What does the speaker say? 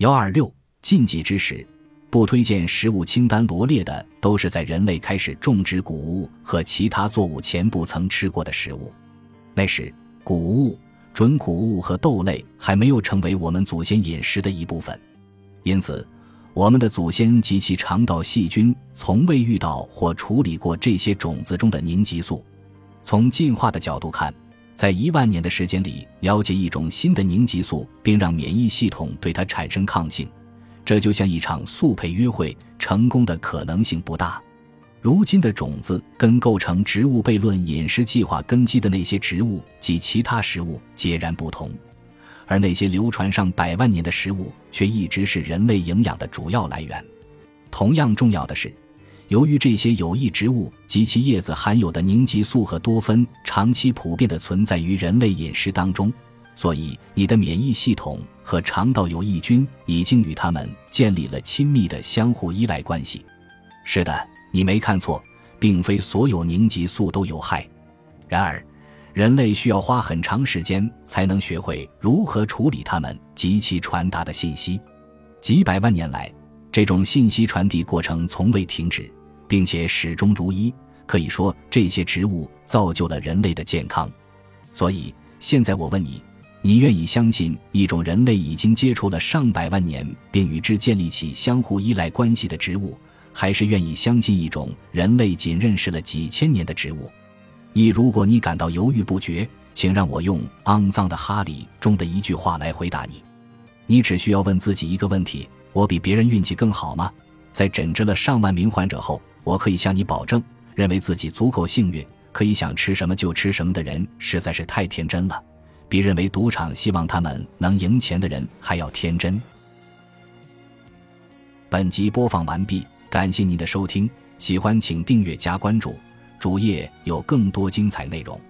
幺二六禁忌之时，不推荐食物清单罗列的都是在人类开始种植谷物和其他作物前不曾吃过的食物。那时，谷物、准谷物和豆类还没有成为我们祖先饮食的一部分，因此，我们的祖先及其肠道细菌从未遇到或处理过这些种子中的凝集素。从进化的角度看，在一万年的时间里了解一种新的凝集素，并让免疫系统对它产生抗性。这就像一场速配约会，成功的可能性不大。如今的种子跟构成植物悖论饮食计划根基的那些植物及其他食物截然不同，而那些流传上百万年的食物却一直是人类营养的主要来源。同样重要的是，由于这些有益植物及其叶子含有的凝集素和多酚长期普遍的存在于人类饮食当中。所以，你的免疫系统和肠道有益菌已经与它们建立了亲密的相互依赖关系。是的，你没看错，并非所有凝集素都有害。然而，人类需要花很长时间才能学会如何处理它们及其传达的信息。几百万年来，这种信息传递过程从未停止，并且始终如一。可以说，这些植物造就了人类的健康。所以，现在我问你。你愿意相信一种人类已经接触了上百万年，并与之建立起相互依赖关系的植物，还是愿意相信一种人类仅认识了几千年的植物？一，如果你感到犹豫不决，请让我用《肮脏的哈里》中的一句话来回答你：你只需要问自己一个问题：我比别人运气更好吗？在诊治了上万名患者后，我可以向你保证，认为自己足够幸运，可以想吃什么就吃什么的人，实在是太天真了。比认为赌场希望他们能赢钱的人还要天真。本集播放完毕，感谢您的收听，喜欢请订阅加关注，主页有更多精彩内容。